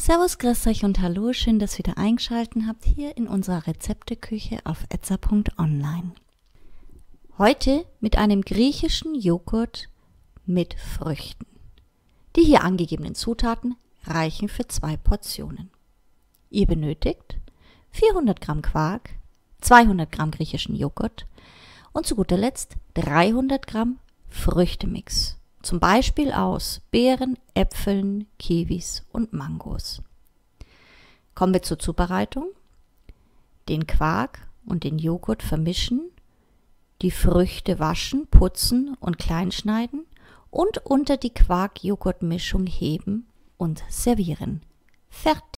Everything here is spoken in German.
Servus, grüß euch und hallo, schön, dass ihr wieder eingeschaltet habt hier in unserer Rezepteküche auf etza.online. Heute mit einem griechischen Joghurt mit Früchten. Die hier angegebenen Zutaten reichen für zwei Portionen. Ihr benötigt 400 Gramm Quark, 200 Gramm griechischen Joghurt und zu guter Letzt 300 Gramm Früchtemix zum Beispiel aus Beeren, Äpfeln, Kiwis und Mangos. Kommen wir zur Zubereitung. Den Quark und den Joghurt vermischen, die Früchte waschen, putzen und kleinschneiden und unter die Quark-Joghurt-Mischung heben und servieren. Fertig!